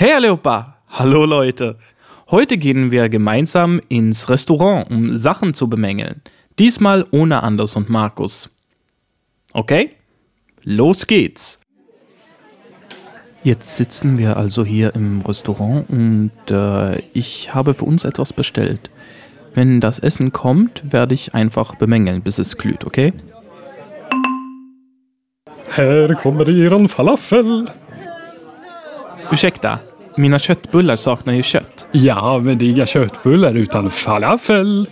Hey allihopa! Hallo Leute! Heute gehen wir gemeinsam ins Restaurant, um Sachen zu bemängeln. Diesmal ohne Anders und Markus. Okay? Los geht's! Jetzt sitzen wir also hier im Restaurant und äh, ich habe für uns etwas bestellt. Wenn das Essen kommt, werde ich einfach bemängeln, bis es glüht, okay? Här kommer eran falafel. Ursäkta, mina köttbullar saknar ju kött. Ja, men det är inga köttbullar utan falafel.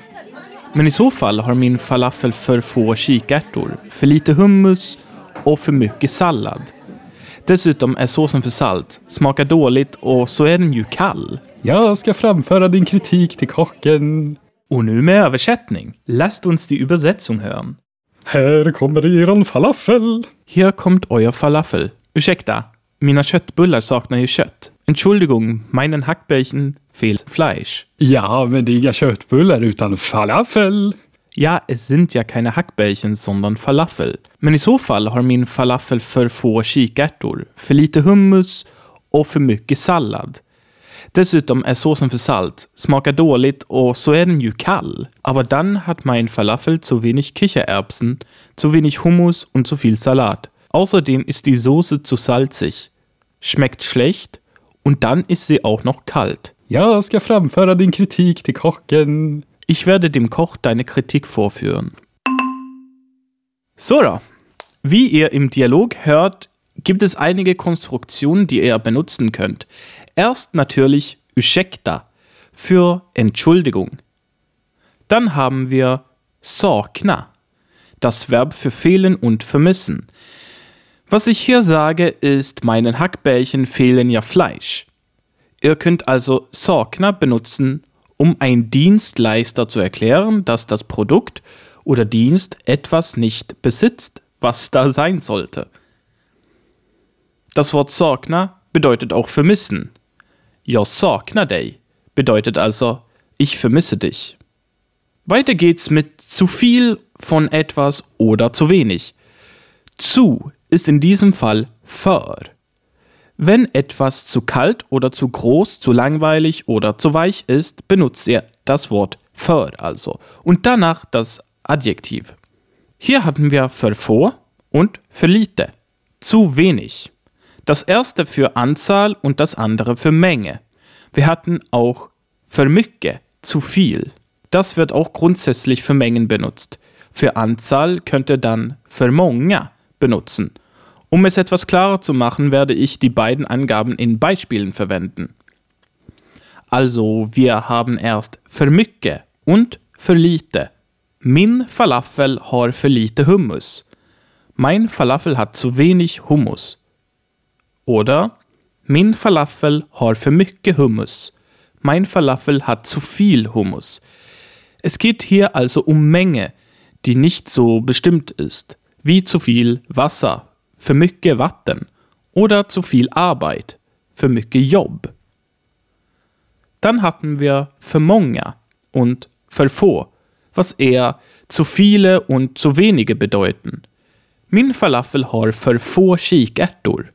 Men i så fall har min falafel för få kikärtor, för lite hummus och för mycket sallad. Dessutom är såsen för salt, smakar dåligt och så är den ju kall. Jag ska framföra din kritik till kocken. Och nu med översättning. Lasst uns die Übersetzung hören. Här kommer eran falafel. Hier kommt euer Falafel. Ursäkta, mina köttbullar saknar ju kött. Entschuldigung, meinen Hackbällchen fehlt Fleisch. Ja, men det är inga köttbullar utan falafel. Ja, es sind ja keine Hackbällchen, sondern Falafel. Men i så fall har min falafel för få kikärtor, för lite hummus och för mycket sallad. Dessutom är såsen för salt, smakar dåligt och så är den ju kall. Aber dann hat mein Falafel zu wenig Kichererbsen, zu wenig Hummus und zu viel Salat. Außerdem ist die Soße zu salzig. Schmeckt schlecht und dann ist sie auch noch kalt. Jag ska framföra din kritik till kocken. Ich werde dem Koch deine Kritik vorführen. So, da. wie ihr im Dialog hört, gibt es einige Konstruktionen, die ihr benutzen könnt. Erst natürlich ursäkta für Entschuldigung. Dann haben wir sakna, das Verb für fehlen und vermissen. Was ich hier sage, ist, meinen Hackbällchen fehlen ja Fleisch. Ihr könnt also sakna benutzen, um ein Dienstleister zu erklären, dass das Produkt oder Dienst etwas nicht besitzt, was da sein sollte. Das Wort sakna bedeutet auch vermissen. Jag saknar dig bedeutet also ich vermisse dich. Weiter geht's mit zu viel von etwas oder zu wenig. Zu ist in diesem Fall för. Wenn etwas zu kalt oder zu groß, zu langweilig oder zu weich ist, benutzt ihr das Wort för also und danach das Adjektiv. Hier hatten wir für vor und für lite. Zu wenig. Das erste für Anzahl und das andere für Menge. Wir hatten auch für mycket, zu viel. Das wird auch grundsätzlich für Mengen benutzt. Für Anzahl könnte dann für många benutzen. Um es etwas klarer zu machen, werde ich die beiden Angaben in Beispielen verwenden. Also, wir haben erst für mycket und für lite. Min Falafel har för lite Hummus. Mein Falafel hat zu wenig Hummus. Oder Min Falafel har för mycket Hummus. Mein Falafel hat zu viel Hummus. Es geht hier also um Menge, die nicht so bestimmt ist, wie zu viel Wasser, für mycket Vatten oder zu viel Arbeit, für mycket Jobb. Dann hatten wir für många und für få, was eher zu viele und zu wenige bedeuten. Min Falafel har för få kikärtor.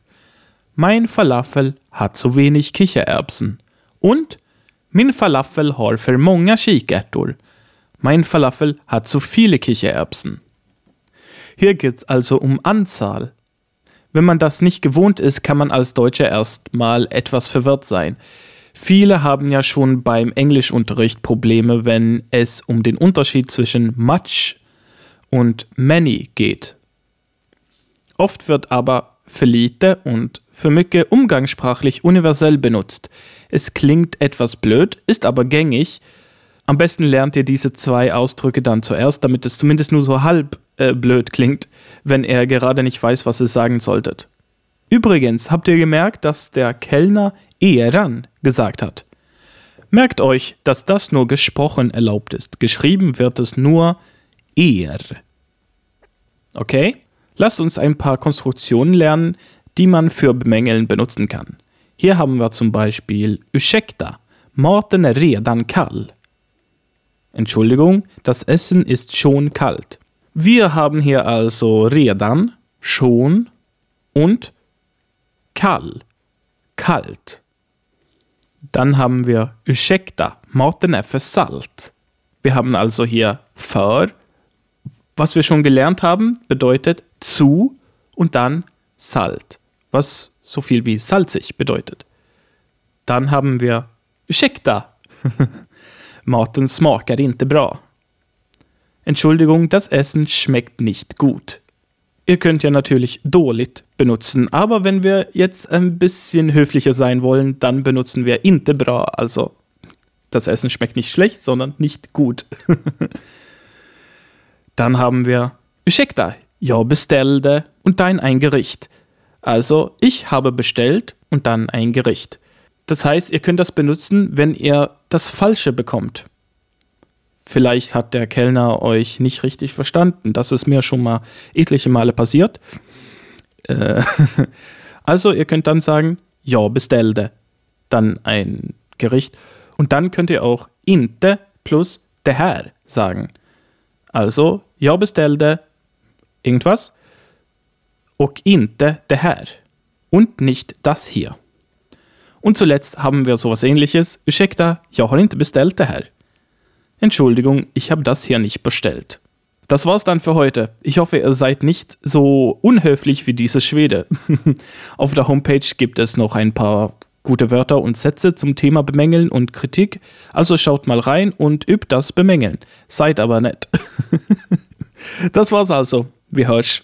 Mein Falafel hat zu wenig Kichererbsen. Und min Falafel har för många kikärtor. Mein Falafel hat zu viele Kichererbsen. Hier geht's also um Anzahl. Wenn man das nicht gewohnt ist, kann man als Deutscher erstmal etwas verwirrt sein. Viele haben ja schon beim Englischunterricht Probleme, wenn es um den Unterschied zwischen much und many geht. Oft wird aber für lite und für mycket umgangssprachlich universell benutzt. Es klingt etwas blöd, ist aber gängig. Am besten lernt ihr diese zwei Ausdrücke dann zuerst, damit es zumindest nur so halb äh, blöd klingt, wenn er gerade nicht weiß, was ihr sagen solltet. Übrigens, habt ihr gemerkt, dass der Kellner eran gesagt hat? Merkt euch, dass das nur gesprochen erlaubt ist. Geschrieben wird es nur er. Okay? Lasst uns ein paar Konstruktionen lernen, die man für Bemängeln benutzen kann. Hier haben wir zum Beispiel Ursäkta, maten är redan kall. Entschuldigung, das Essen ist schon kalt. Wir haben hier also redan, schon und kall, kalt. Dann haben wir ursäkta, maten är för salt. Wir haben also hier för, was wir schon gelernt haben, bedeutet zu und dann salt, was so viel wie salzig bedeutet. Dann haben wir ursäkta, maten smakar inte bra. Entschuldigung, das Essen schmeckt nicht gut. Ihr könnt ja natürlich dåligt benutzen, aber wenn wir jetzt ein bisschen höflicher sein wollen, dann benutzen wir inte bra, also das Essen schmeckt nicht schlecht, sondern nicht gut. dann haben wir ursäkta, jag beställde und dann ein Gericht. Also ich habe bestellt und dann ein Gericht. Das heißt, ihr könnt das benutzen, wenn ihr das Falsche bekommt. Vielleicht hat der Kellner euch nicht richtig verstanden. Das ist mir schon mal etliche Male passiert. Äh, also ihr könnt dann sagen, ja, bestellte. Dann ein Gericht. Und dann könnt ihr auch inte plus det här sagen. Also, jag beställde irgendwas och inte det här. Und nicht das hier. Und zuletzt haben wir sowas ähnliches. Ursäkta, jag har inte beställt det här. Entschuldigung, ich habe das hier nicht bestellt. Das war's dann für heute. Ich hoffe, ihr seid nicht so unhöflich wie diese Schwede. Auf der Homepage gibt es noch ein paar gute Wörter und Sätze zum Thema Bemängeln und Kritik. Also schaut mal rein und übt das Bemängeln. Seid aber nett. das war's also. Wie hörst